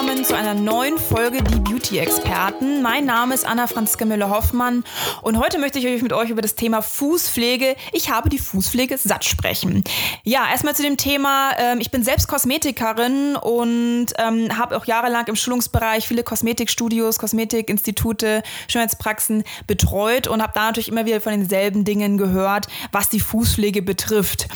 Willkommen zu einer neuen Folge Die Beauty-Experten. Mein Name ist Anna Franziska Müller-Hoffmann und heute möchte ich mit euch über das Thema Fußpflege, ich habe die Fußpflege satt sprechen. Ja, erstmal zu dem Thema, ähm, ich bin selbst Kosmetikerin und ähm, habe auch jahrelang im Schulungsbereich viele Kosmetikstudios, Kosmetikinstitute, Schönheitspraxen betreut und habe da natürlich immer wieder von denselben Dingen gehört, was die Fußpflege betrifft.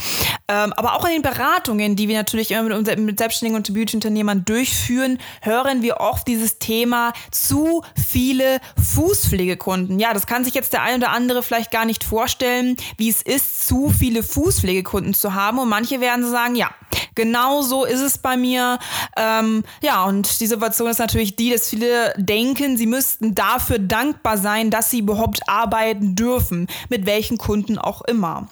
Ähm, aber auch in den Beratungen, die wir natürlich immer mit Selbstständigen und Beauty-Unternehmern durchführen, hören wir oft dieses Thema zu viele Fußpflegekunden. Ja, das kann sich jetzt der eine oder andere vielleicht gar nicht vorstellen, wie es ist, zu viele Fußpflegekunden zu haben. Und manche werden sagen, ja, genau so ist es bei mir. Ähm, ja, und die Situation ist natürlich die, dass viele denken, sie müssten dafür dankbar sein, dass sie überhaupt arbeiten dürfen, mit welchen Kunden auch immer.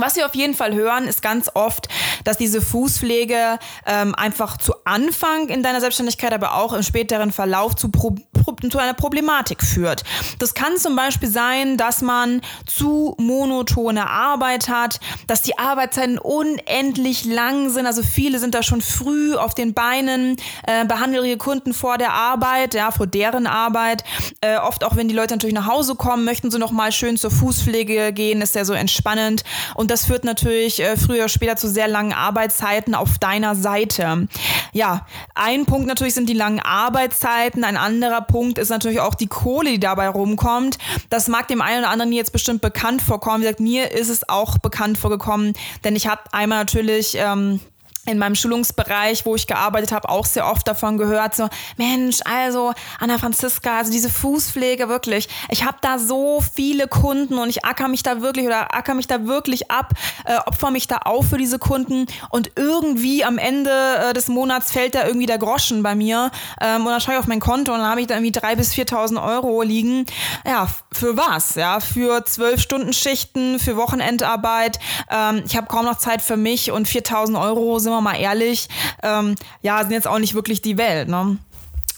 Was wir auf jeden Fall hören, ist ganz oft, dass diese Fußpflege ähm, einfach zu Anfang in deiner Selbstständigkeit, aber auch im späteren Verlauf zu, Pro Pro zu einer Problematik führt. Das kann zum Beispiel sein, dass man zu monotone Arbeit hat, dass die Arbeitszeiten unendlich lang sind. Also viele sind da schon früh auf den Beinen, äh, behandeln ihre Kunden vor der Arbeit, ja, vor deren Arbeit. Äh, oft auch, wenn die Leute natürlich nach Hause kommen, möchten sie noch mal schön zur Fußpflege gehen, ist ja so entspannend. Und das führt natürlich äh, früher oder später zu sehr langen Arbeitszeiten auf deiner Seite. Ja, ein Punkt natürlich sind die langen Arbeitszeiten. Ein anderer Punkt ist natürlich auch die Kohle, die dabei rumkommt. Das mag dem einen oder anderen jetzt bestimmt bekannt vorkommen. Wie gesagt, mir ist es auch bekannt vorgekommen, denn ich habe einmal natürlich ähm, in meinem Schulungsbereich, wo ich gearbeitet habe, auch sehr oft davon gehört, so Mensch, also Anna Franziska, also diese Fußpflege wirklich, ich habe da so viele Kunden und ich acker mich da wirklich oder acker mich da wirklich ab, äh, opfer mich da auf für diese Kunden und irgendwie am Ende äh, des Monats fällt da irgendwie der Groschen bei mir ähm, und dann schaue ich auf mein Konto und dann habe ich da irgendwie drei bis 4.000 Euro liegen. Ja, für was? Ja, für zwölf Stunden Schichten, für Wochenendarbeit. Ähm, ich habe kaum noch Zeit für mich und 4.000 Euro sind wir wir mal ehrlich, ähm, ja, sind jetzt auch nicht wirklich die Welt. Ne?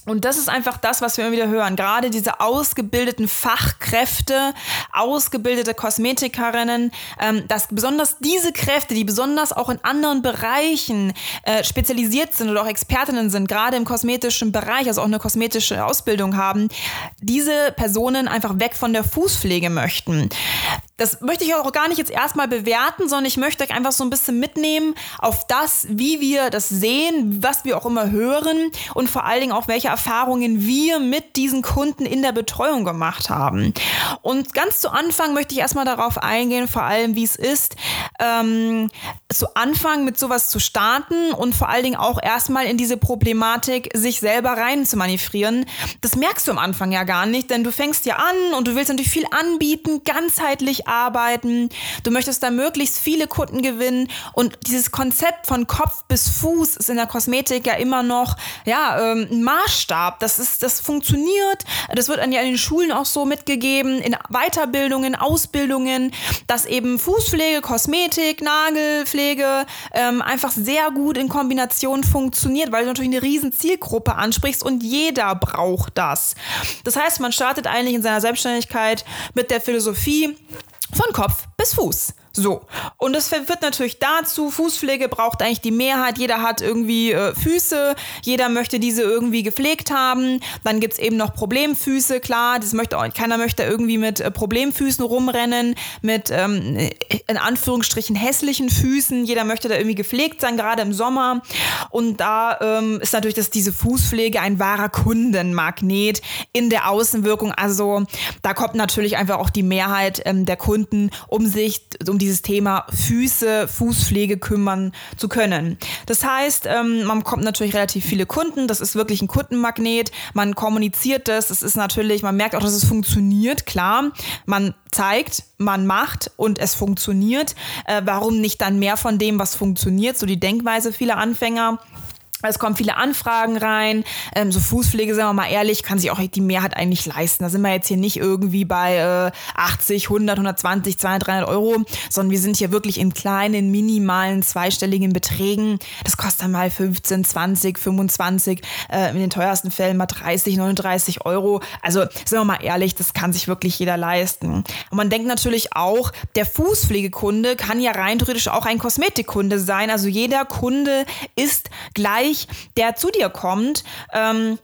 Und das ist einfach das, was wir immer wieder hören. Gerade diese ausgebildeten Fachkräfte, ausgebildete Kosmetikerinnen, ähm, dass besonders diese Kräfte, die besonders auch in anderen Bereichen äh, spezialisiert sind oder auch Expertinnen sind, gerade im kosmetischen Bereich, also auch eine kosmetische Ausbildung haben, diese Personen einfach weg von der Fußpflege möchten. Das möchte ich auch gar nicht jetzt erstmal bewerten, sondern ich möchte euch einfach so ein bisschen mitnehmen auf das, wie wir das sehen, was wir auch immer hören und vor allen Dingen auch welche Erfahrungen wir mit diesen Kunden in der Betreuung gemacht haben. Und ganz zu Anfang möchte ich erstmal darauf eingehen, vor allem wie es ist, ähm, zu Anfang mit sowas zu starten und vor allen Dingen auch erstmal in diese Problematik sich selber rein zu manövrieren. Das merkst du am Anfang ja gar nicht, denn du fängst ja an und du willst natürlich viel anbieten, ganzheitlich arbeiten. Du möchtest da möglichst viele Kunden gewinnen und dieses Konzept von Kopf bis Fuß ist in der Kosmetik ja immer noch ja ähm, ein Maßstab. Das ist, das funktioniert. Das wird an ja in den Schulen auch so mitgegeben, in Weiterbildungen, Ausbildungen, dass eben Fußpflege, Kosmetik, Nagelpflege ähm, einfach sehr gut in Kombination funktioniert, weil du natürlich eine riesen Zielgruppe ansprichst und jeder braucht das. Das heißt, man startet eigentlich in seiner Selbstständigkeit mit der Philosophie, von Kopf bis Fuß. So. Und das führt natürlich dazu, Fußpflege braucht eigentlich die Mehrheit. Jeder hat irgendwie äh, Füße, jeder möchte diese irgendwie gepflegt haben. Dann gibt es eben noch Problemfüße, klar, das möchte auch, keiner möchte irgendwie mit äh, Problemfüßen rumrennen, mit ähm, in Anführungsstrichen hässlichen Füßen. Jeder möchte da irgendwie gepflegt sein, gerade im Sommer. Und da ähm, ist natürlich das, diese Fußpflege ein wahrer Kundenmagnet in der Außenwirkung. Also da kommt natürlich einfach auch die Mehrheit ähm, der Kunden, um sich, um dieses Thema Füße, Fußpflege kümmern zu können. Das heißt, ähm, man bekommt natürlich relativ viele Kunden. Das ist wirklich ein Kundenmagnet. Man kommuniziert das. Es ist natürlich, man merkt auch, dass es funktioniert. Klar, man zeigt, man macht und es funktioniert. Äh, warum nicht dann mehr von dem, was funktioniert? So die Denkweise vieler Anfänger. Es kommen viele Anfragen rein. Ähm, so Fußpflege, sagen wir mal ehrlich, kann sich auch die Mehrheit eigentlich leisten. Da sind wir jetzt hier nicht irgendwie bei äh, 80, 100, 120, 200, 300 Euro, sondern wir sind hier wirklich in kleinen, minimalen, zweistelligen Beträgen. Das kostet dann mal 15, 20, 25, äh, in den teuersten Fällen mal 30, 39 Euro. Also sind wir mal ehrlich, das kann sich wirklich jeder leisten. Und man denkt natürlich auch, der Fußpflegekunde kann ja rein theoretisch auch ein Kosmetikkunde sein. Also jeder Kunde ist gleich Bereich, der zu dir kommt. Ähm,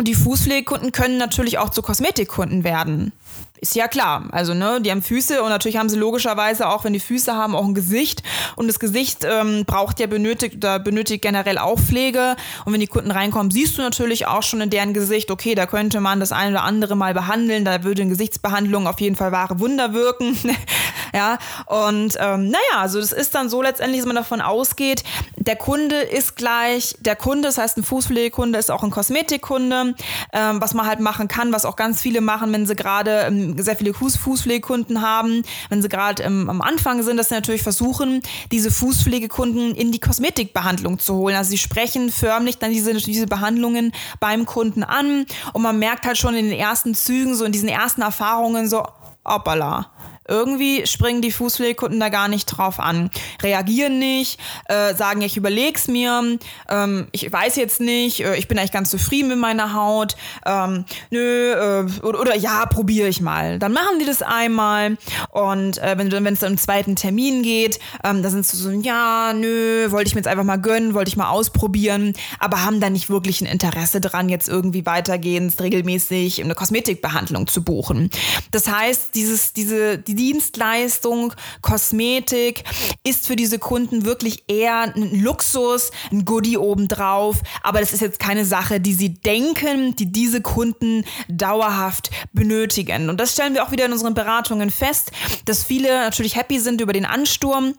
die Fußpflegekunden können natürlich auch zu Kosmetikkunden werden. Ist ja klar. Also, ne, die haben Füße und natürlich haben sie logischerweise auch, wenn die Füße haben, auch ein Gesicht. Und das Gesicht ähm, braucht ja benötigt oder benötigt generell auch Pflege. Und wenn die Kunden reinkommen, siehst du natürlich auch schon in deren Gesicht, okay, da könnte man das eine oder andere mal behandeln. Da würde eine Gesichtsbehandlung auf jeden Fall wahre Wunder wirken. ja, und ähm, naja, also das ist dann so letztendlich, dass man davon ausgeht, der Kunde ist gleich, der Kunde, das heißt ein Fußpflegekunde ist auch ein Kosmetikkunde, ähm, was man halt machen kann, was auch ganz viele machen, wenn sie gerade ähm, sehr viele Fuß Fußpflegekunden haben, wenn sie gerade ähm, am Anfang sind, dass sie natürlich versuchen, diese Fußpflegekunden in die Kosmetikbehandlung zu holen. Also sie sprechen förmlich dann diese, diese Behandlungen beim Kunden an und man merkt halt schon in den ersten Zügen, so in diesen ersten Erfahrungen so, hoppala, irgendwie springen die Fußpflegekunden da gar nicht drauf an, reagieren nicht, äh, sagen, ich überleg's mir, ähm, ich weiß jetzt nicht, äh, ich bin eigentlich ganz zufrieden mit meiner Haut, ähm, nö, äh, oder, oder, ja, probiere ich mal. Dann machen die das einmal und äh, wenn es dann im zweiten Termin geht, ähm, da sind sie so, ja, nö, wollte ich mir jetzt einfach mal gönnen, wollte ich mal ausprobieren, aber haben da nicht wirklich ein Interesse dran, jetzt irgendwie weitergehend regelmäßig eine Kosmetikbehandlung zu buchen. Das heißt, dieses, diese, die Dienstleistung, Kosmetik ist für diese Kunden wirklich eher ein Luxus, ein Goodie obendrauf. Aber das ist jetzt keine Sache, die sie denken, die diese Kunden dauerhaft benötigen. Und das stellen wir auch wieder in unseren Beratungen fest, dass viele natürlich happy sind über den Ansturm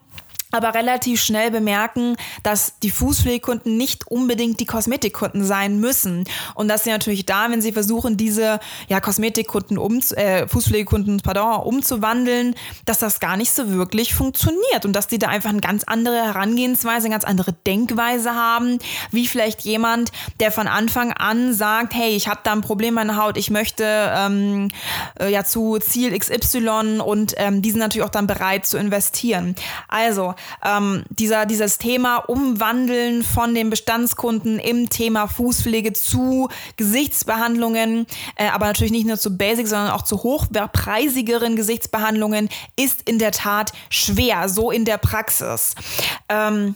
aber relativ schnell bemerken, dass die Fußpflegekunden nicht unbedingt die Kosmetikkunden sein müssen und dass sie natürlich da, wenn sie versuchen, diese ja, Kosmetikkunden um, äh, Fußpflegekunden, pardon, umzuwandeln, dass das gar nicht so wirklich funktioniert und dass die da einfach eine ganz andere Herangehensweise, eine ganz andere Denkweise haben, wie vielleicht jemand, der von Anfang an sagt, hey, ich habe da ein Problem in meiner Haut, ich möchte ähm, äh, ja zu Ziel XY und ähm, die sind natürlich auch dann bereit zu investieren. Also ähm, dieser, dieses Thema Umwandeln von den Bestandskunden im Thema Fußpflege zu Gesichtsbehandlungen, äh, aber natürlich nicht nur zu Basic, sondern auch zu hochpreisigeren Gesichtsbehandlungen, ist in der Tat schwer, so in der Praxis. Ähm,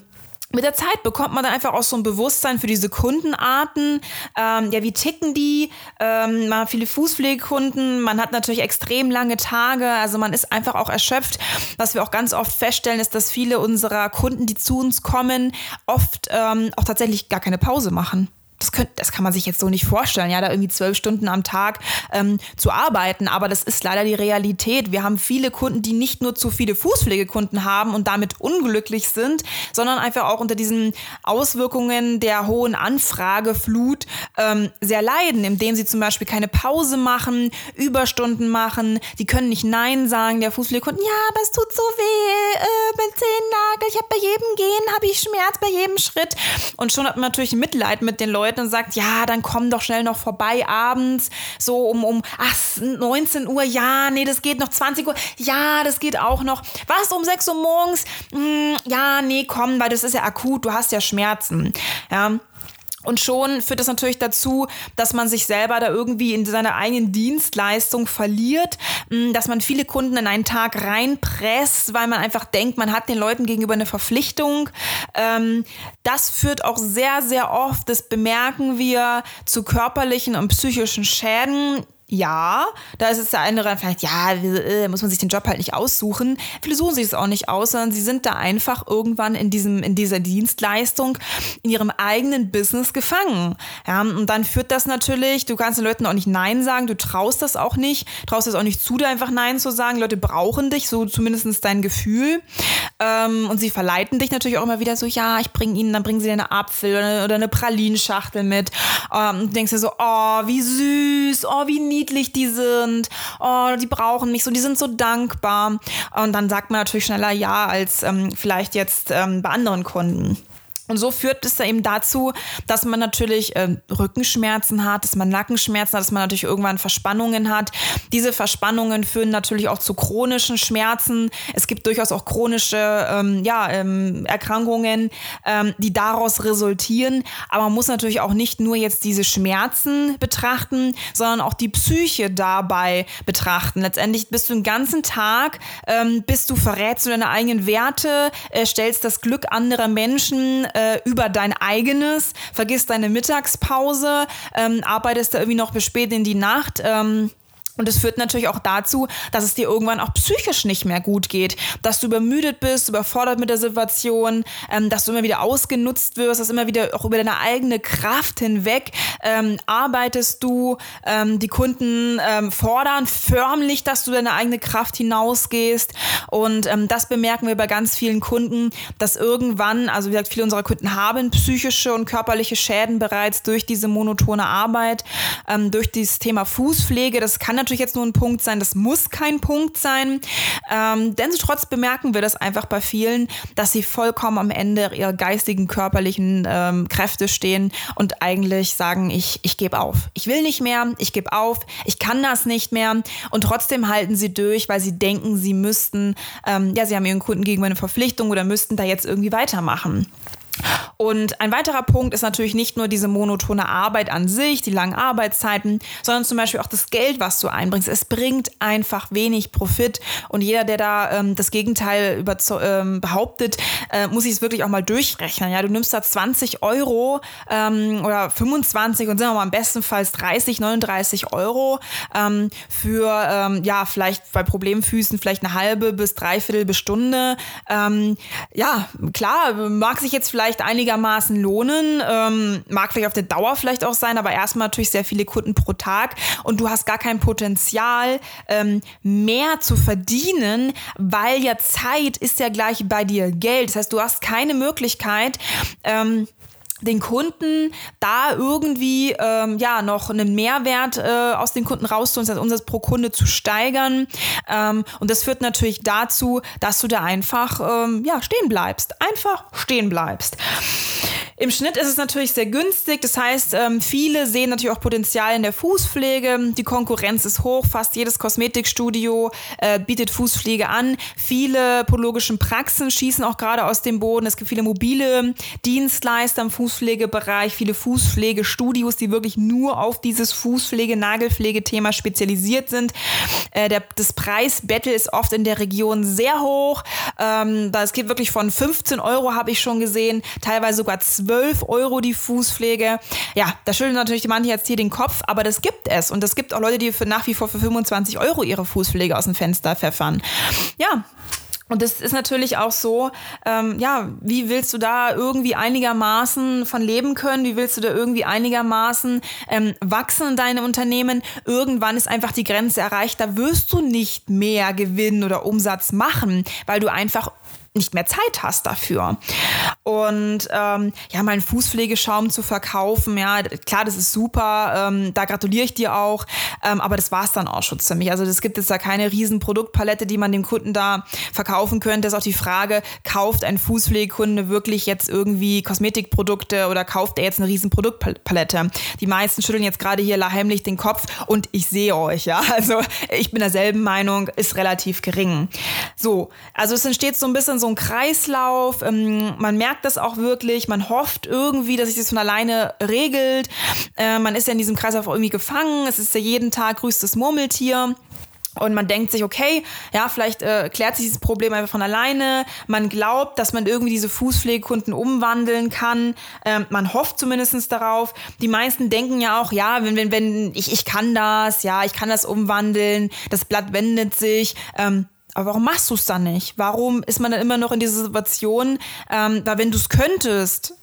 mit der Zeit bekommt man dann einfach auch so ein Bewusstsein für diese Kundenarten. Ähm, ja, wie ticken die? Ähm, man hat viele Fußpflegekunden, man hat natürlich extrem lange Tage, also man ist einfach auch erschöpft. Was wir auch ganz oft feststellen, ist, dass viele unserer Kunden, die zu uns kommen, oft ähm, auch tatsächlich gar keine Pause machen das, könnt, das kann man sich jetzt so nicht vorstellen, ja, da irgendwie zwölf Stunden am Tag ähm, zu arbeiten. Aber das ist leider die Realität. Wir haben viele Kunden, die nicht nur zu viele Fußpflegekunden haben und damit unglücklich sind, sondern einfach auch unter diesen Auswirkungen der hohen Anfrageflut ähm, sehr leiden, indem sie zum Beispiel keine Pause machen, Überstunden machen, die können nicht Nein sagen, der Fußpflegekunden, ja, aber es tut so weh, äh, mein Zehennagel, ich habe bei jedem Gehen, habe ich Schmerz bei jedem Schritt. Und schon hat man natürlich Mitleid mit den Leuten, Leuten und sagt, ja, dann komm doch schnell noch vorbei abends, so um, um ach, 19 Uhr, ja, nee, das geht noch 20 Uhr, ja, das geht auch noch. Was, um 6 Uhr morgens? Hm, ja, nee, komm, weil das ist ja akut, du hast ja Schmerzen. Ja. Und schon führt das natürlich dazu, dass man sich selber da irgendwie in seiner eigenen Dienstleistung verliert, hm, dass man viele Kunden in einen Tag reinpresst, weil man einfach denkt, man hat den Leuten gegenüber eine Verpflichtung. Ähm, das führt auch sehr, sehr oft, das bemerken wir, zu körperlichen und psychischen Schäden ja, da ist es der eine vielleicht, ja, äh, muss man sich den Job halt nicht aussuchen. Viele suchen sich es auch nicht aus, sondern sie sind da einfach irgendwann in diesem, in dieser Dienstleistung, in ihrem eigenen Business gefangen. Ja, und dann führt das natürlich, du kannst den Leuten auch nicht Nein sagen, du traust das auch nicht, traust das auch nicht zu, da einfach Nein zu sagen. Leute brauchen dich, so zumindest dein Gefühl. Ähm, und sie verleiten dich natürlich auch immer wieder so, ja, ich bringe ihnen, dann bringen sie dir eine Apfel oder eine, oder eine Pralinschachtel mit. Ähm, und du denkst dir so, oh, wie süß, oh, wie niedlich niedlich die sind, oh, die brauchen mich so, die sind so dankbar. Und dann sagt man natürlich schneller ja als ähm, vielleicht jetzt ähm, bei anderen Kunden. Und so führt es da eben dazu, dass man natürlich äh, Rückenschmerzen hat, dass man Nackenschmerzen hat, dass man natürlich irgendwann Verspannungen hat. Diese Verspannungen führen natürlich auch zu chronischen Schmerzen. Es gibt durchaus auch chronische ähm, ja, ähm, Erkrankungen, ähm, die daraus resultieren. Aber man muss natürlich auch nicht nur jetzt diese Schmerzen betrachten, sondern auch die Psyche dabei betrachten. Letztendlich bist du den ganzen Tag, ähm, bist du verrätst du deine eigenen Werte, äh, stellst das Glück anderer Menschen äh, über dein eigenes, vergisst deine Mittagspause, ähm, arbeitest da irgendwie noch bis spät in die Nacht. Ähm, und es führt natürlich auch dazu, dass es dir irgendwann auch psychisch nicht mehr gut geht, dass du übermüdet bist, überfordert mit der Situation, ähm, dass du immer wieder ausgenutzt wirst, dass immer wieder auch über deine eigene Kraft hinweg ähm, arbeitest du. Ähm, die Kunden ähm, fordern förmlich, dass du deine eigene Kraft hinausgehst. Und ähm, das bemerken wir bei ganz vielen Kunden, dass irgendwann, also wie gesagt, viele unserer Kunden haben psychische und körperliche Schäden bereits durch diese monotone Arbeit, ähm, durch dieses Thema Fußpflege. Das kann natürlich natürlich jetzt nur ein Punkt sein, das muss kein Punkt sein. Ähm, trotz bemerken wir das einfach bei vielen, dass sie vollkommen am Ende ihrer geistigen, körperlichen ähm, Kräfte stehen und eigentlich sagen, ich, ich gebe auf. Ich will nicht mehr, ich gebe auf, ich kann das nicht mehr. Und trotzdem halten sie durch, weil sie denken, sie müssten, ähm, ja, sie haben ihren Kunden gegenüber eine Verpflichtung oder müssten da jetzt irgendwie weitermachen. Und ein weiterer Punkt ist natürlich nicht nur diese monotone Arbeit an sich, die langen Arbeitszeiten, sondern zum Beispiel auch das Geld, was du einbringst. Es bringt einfach wenig Profit und jeder, der da ähm, das Gegenteil ähm, behauptet, äh, muss sich es wirklich auch mal durchrechnen. Ja, du nimmst da 20 Euro ähm, oder 25 und sind wir mal im besten Fall 30, 39 Euro ähm, für ähm, ja vielleicht bei Problemfüßen vielleicht eine halbe bis dreiviertel Stunde. Ähm, ja, klar, mag sich jetzt vielleicht vielleicht einigermaßen lohnen. Ähm, mag vielleicht auf der Dauer vielleicht auch sein, aber erstmal natürlich sehr viele Kunden pro Tag und du hast gar kein Potenzial, ähm, mehr zu verdienen, weil ja Zeit ist ja gleich bei dir Geld. Das heißt, du hast keine Möglichkeit, ähm, den Kunden da irgendwie ähm, ja noch einen Mehrwert äh, aus den Kunden rauszuholen, das Umsatz pro Kunde zu steigern. Ähm, und das führt natürlich dazu, dass du da einfach ähm, ja stehen bleibst, einfach stehen bleibst. Im Schnitt ist es natürlich sehr günstig. Das heißt, ähm, viele sehen natürlich auch Potenzial in der Fußpflege. Die Konkurrenz ist hoch. Fast jedes Kosmetikstudio äh, bietet Fußpflege an. Viele podologischen Praxen schießen auch gerade aus dem Boden. Es gibt viele mobile Dienstleister im Fußpflegebereich, viele Fußpflegestudios, die wirklich nur auf dieses Fußpflege-Nagelpflegethema spezialisiert sind. Äh, das Preisbattle ist oft in der Region sehr hoch. Ähm, es geht wirklich von 15 Euro, habe ich schon gesehen, teilweise sogar 12 12 Euro die Fußpflege. Ja, da schütteln natürlich manche jetzt hier den Kopf, aber das gibt es. Und es gibt auch Leute, die für nach wie vor für 25 Euro ihre Fußpflege aus dem Fenster pfeffern. Ja, und das ist natürlich auch so, ähm, ja, wie willst du da irgendwie einigermaßen von leben können? Wie willst du da irgendwie einigermaßen ähm, wachsen in deinem Unternehmen? Irgendwann ist einfach die Grenze erreicht, da wirst du nicht mehr Gewinn oder Umsatz machen, weil du einfach nicht mehr Zeit hast dafür. Und ähm, ja, meinen Fußpflegeschaum zu verkaufen, ja, klar, das ist super, ähm, da gratuliere ich dir auch, ähm, aber das war es dann auch schon ziemlich. Also es gibt jetzt da keine riesen Produktpalette, die man dem Kunden da verkaufen könnte. Das ist auch die Frage, kauft ein Fußpflegekunde wirklich jetzt irgendwie Kosmetikprodukte oder kauft er jetzt eine riesen Produktpalette? Die meisten schütteln jetzt gerade hier heimlich den Kopf und ich sehe euch, ja. Also ich bin derselben Meinung, ist relativ gering. So, also es entsteht so ein bisschen so ein Kreislauf. Ähm, man merkt das auch wirklich. Man hofft irgendwie, dass sich das von alleine regelt. Äh, man ist ja in diesem Kreislauf irgendwie gefangen. Es ist ja jeden Tag grüßt Murmeltier. Und man denkt sich, okay, ja, vielleicht äh, klärt sich dieses Problem einfach von alleine. Man glaubt, dass man irgendwie diese Fußpflegekunden umwandeln kann. Ähm, man hofft zumindest darauf. Die meisten denken ja auch, ja, wenn, wenn, wenn, ich, ich kann das, ja, ich kann das umwandeln, das Blatt wendet sich. Ähm, aber warum machst du es dann nicht? Warum ist man dann immer noch in dieser Situation? Ähm, weil wenn du es könntest,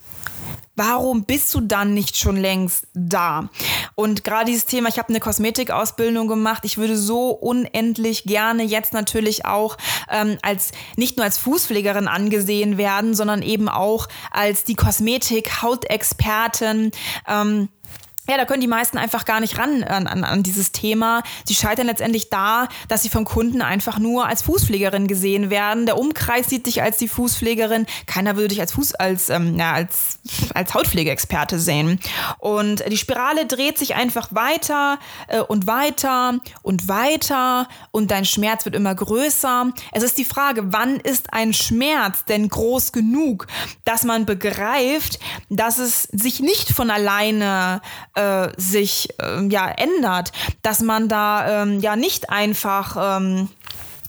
warum bist du dann nicht schon längst da? Und gerade dieses Thema, ich habe eine Kosmetikausbildung gemacht, ich würde so unendlich gerne jetzt natürlich auch ähm, als nicht nur als Fußpflegerin angesehen werden, sondern eben auch als die Kosmetik-Hautexpertin. Ähm, ja, da können die meisten einfach gar nicht ran an, an, an dieses Thema. Sie scheitern letztendlich da, dass sie vom Kunden einfach nur als Fußpflegerin gesehen werden. Der Umkreis sieht dich als die Fußpflegerin. Keiner würde dich als Fuß, als, ähm, ja, als, als Hautpflegeexperte sehen. Und die Spirale dreht sich einfach weiter äh, und weiter und weiter und dein Schmerz wird immer größer. Es ist die Frage, wann ist ein Schmerz denn groß genug, dass man begreift, dass es sich nicht von alleine äh, sich äh, ja ändert, dass man da ähm, ja nicht einfach ähm,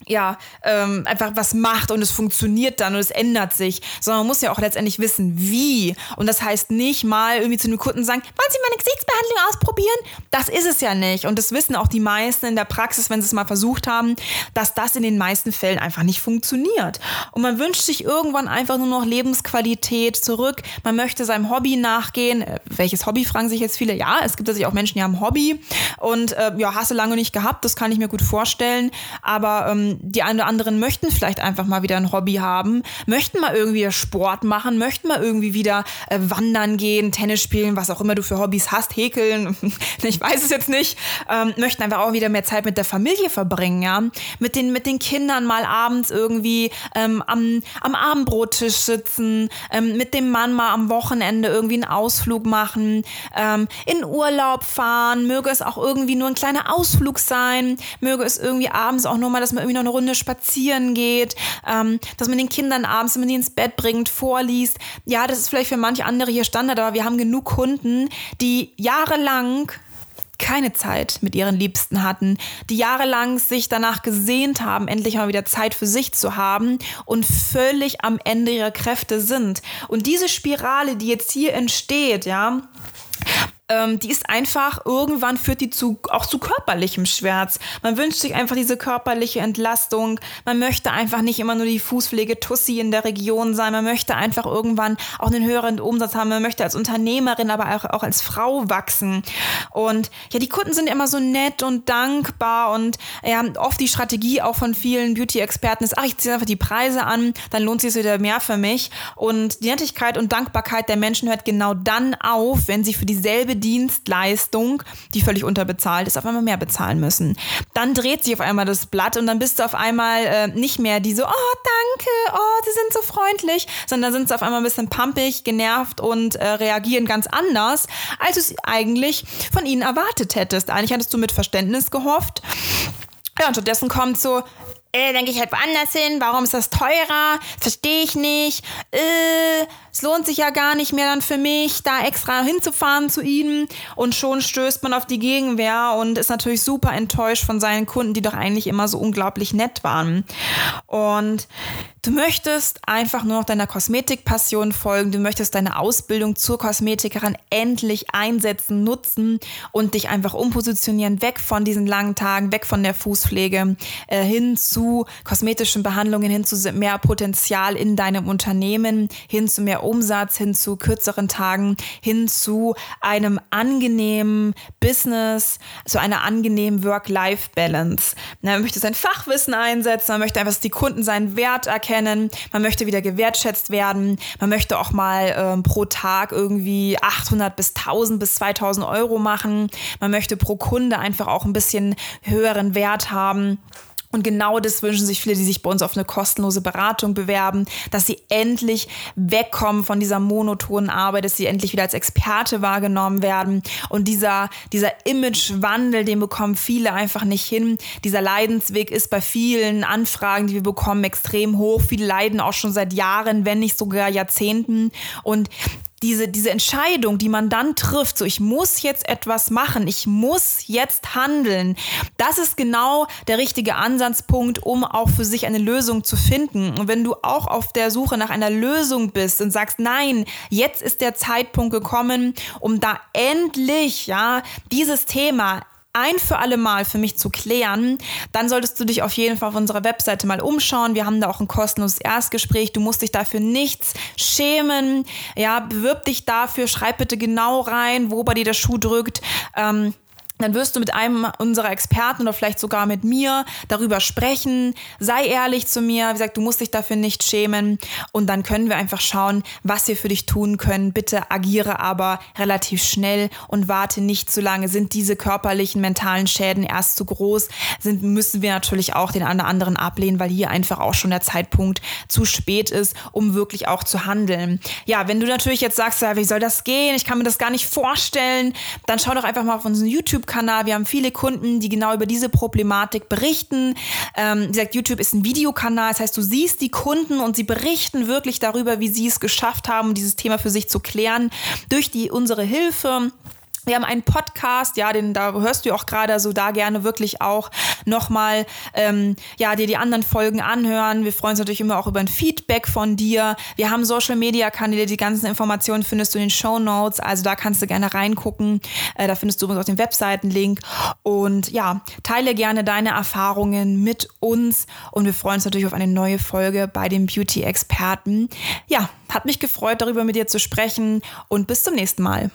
ja, ähm, einfach was macht und es funktioniert dann und es ändert sich, sondern man muss ja auch letztendlich wissen, wie. Und das heißt nicht mal irgendwie zu einem Kunden sagen, wollen Sie meine Gesichtsbehandlung ausprobieren? Das ist es ja nicht. Und das wissen auch die meisten in der Praxis, wenn sie es mal versucht haben, dass das in den meisten Fällen einfach nicht funktioniert. Und man wünscht sich irgendwann einfach nur noch Lebensqualität zurück. Man möchte seinem Hobby nachgehen. Äh, welches Hobby fragen sich jetzt viele? Ja, es gibt natürlich auch Menschen, die haben ein Hobby und äh, ja, hast du lange nicht gehabt, das kann ich mir gut vorstellen. Aber ähm, die einen oder anderen möchten vielleicht einfach mal wieder ein Hobby haben, möchten mal irgendwie Sport machen, möchten mal irgendwie wieder äh, wandern gehen, Tennis spielen, was auch immer du für Hobbys hast, häkeln, ich weiß es jetzt nicht, ähm, möchten einfach auch wieder mehr Zeit mit der Familie verbringen, ja, mit den, mit den Kindern mal abends irgendwie ähm, am, am Abendbrottisch sitzen, ähm, mit dem Mann mal am Wochenende irgendwie einen Ausflug machen, ähm, in Urlaub fahren, möge es auch irgendwie nur ein kleiner Ausflug sein, möge es irgendwie abends auch nur mal, dass man irgendwie noch eine Runde spazieren geht, ähm, dass man den Kindern abends, wenn man die ins Bett bringt, vorliest. Ja, das ist vielleicht für manche andere hier Standard, aber wir haben genug Kunden, die jahrelang keine Zeit mit ihren Liebsten hatten, die jahrelang sich danach gesehnt haben, endlich mal wieder Zeit für sich zu haben und völlig am Ende ihrer Kräfte sind. Und diese Spirale, die jetzt hier entsteht, ja, ähm, die ist einfach, irgendwann führt die zu, auch zu körperlichem Schmerz. Man wünscht sich einfach diese körperliche Entlastung. Man möchte einfach nicht immer nur die Fußpflege-Tussi in der Region sein. Man möchte einfach irgendwann auch einen höheren Umsatz haben. Man möchte als Unternehmerin, aber auch, auch als Frau wachsen. Und ja, die Kunden sind immer so nett und dankbar und ja, oft die Strategie auch von vielen Beauty-Experten ist, ach, ich ziehe einfach die Preise an, dann lohnt sich es wieder mehr für mich. Und die Nettigkeit und Dankbarkeit der Menschen hört genau dann auf, wenn sie für dieselbe Dienstleistung, die völlig unterbezahlt ist, auf einmal mehr bezahlen müssen. Dann dreht sich auf einmal das Blatt und dann bist du auf einmal äh, nicht mehr die so, oh, danke, oh, sie sind so freundlich, sondern sind sie auf einmal ein bisschen pumpig, genervt und äh, reagieren ganz anders, als du es eigentlich von ihnen erwartet hättest. Eigentlich hattest du mit Verständnis gehofft. Ja, und stattdessen kommt so, äh, denke ich halt woanders hin, warum ist das teurer? Verstehe ich nicht. Äh, es lohnt sich ja gar nicht mehr dann für mich, da extra hinzufahren zu ihnen. Und schon stößt man auf die Gegenwehr und ist natürlich super enttäuscht von seinen Kunden, die doch eigentlich immer so unglaublich nett waren. Und du möchtest einfach nur noch deiner Kosmetikpassion folgen. Du möchtest deine Ausbildung zur Kosmetikerin endlich einsetzen, nutzen und dich einfach umpositionieren, weg von diesen langen Tagen, weg von der Fußpflege, äh, hin zu kosmetischen Behandlungen, hin zu mehr Potenzial in deinem Unternehmen, hin zu mehr Umsatz, hin zu kürzeren Tagen, hin zu einem angenehmen Business, zu einer angenehmen Work-Life-Balance. Man möchte sein Fachwissen einsetzen, man möchte einfach, dass die Kunden seinen Wert erkennen, man möchte wieder gewertschätzt werden, man möchte auch mal ähm, pro Tag irgendwie 800 bis 1000 bis 2000 Euro machen, man möchte pro Kunde einfach auch ein bisschen höheren Wert haben. Und genau das wünschen sich viele, die sich bei uns auf eine kostenlose Beratung bewerben, dass sie endlich wegkommen von dieser monotonen Arbeit, dass sie endlich wieder als Experte wahrgenommen werden. Und dieser, dieser Imagewandel, den bekommen viele einfach nicht hin. Dieser Leidensweg ist bei vielen Anfragen, die wir bekommen, extrem hoch. Viele leiden auch schon seit Jahren, wenn nicht sogar Jahrzehnten. Und diese, diese Entscheidung, die man dann trifft, so ich muss jetzt etwas machen, ich muss jetzt handeln, das ist genau der richtige Ansatzpunkt, um auch für sich eine Lösung zu finden. Und wenn du auch auf der Suche nach einer Lösung bist und sagst, nein, jetzt ist der Zeitpunkt gekommen, um da endlich, ja, dieses Thema ein für alle Mal für mich zu klären, dann solltest du dich auf jeden Fall auf unserer Webseite mal umschauen. Wir haben da auch ein kostenloses Erstgespräch. Du musst dich dafür nichts schämen. Ja, bewirb dich dafür. Schreib bitte genau rein, wo bei dir der Schuh drückt. Ähm, dann wirst du mit einem unserer Experten oder vielleicht sogar mit mir darüber sprechen. Sei ehrlich zu mir. Wie gesagt, du musst dich dafür nicht schämen. Und dann können wir einfach schauen, was wir für dich tun können. Bitte agiere aber relativ schnell und warte nicht zu lange. Sind diese körperlichen, mentalen Schäden erst zu groß, sind, müssen wir natürlich auch den anderen ablehnen, weil hier einfach auch schon der Zeitpunkt zu spät ist, um wirklich auch zu handeln. Ja, wenn du natürlich jetzt sagst, ja, wie soll das gehen? Ich kann mir das gar nicht vorstellen, dann schau doch einfach mal auf unseren YouTube YouTube-Kanal. Wir haben viele Kunden, die genau über diese Problematik berichten. Ähm, wie gesagt, YouTube ist ein Videokanal. Das heißt, du siehst die Kunden und sie berichten wirklich darüber, wie sie es geschafft haben, dieses Thema für sich zu klären durch die unsere Hilfe. Wir haben einen Podcast, ja, den da hörst du auch gerade, also da gerne wirklich auch nochmal, ähm, ja, dir die anderen Folgen anhören. Wir freuen uns natürlich immer auch über ein Feedback von dir. Wir haben Social Media Kanäle, die ganzen Informationen findest du in den Show Notes, also da kannst du gerne reingucken. Äh, da findest du übrigens auch den Webseitenlink und ja, teile gerne deine Erfahrungen mit uns und wir freuen uns natürlich auf eine neue Folge bei den Beauty Experten. Ja, hat mich gefreut, darüber mit dir zu sprechen und bis zum nächsten Mal.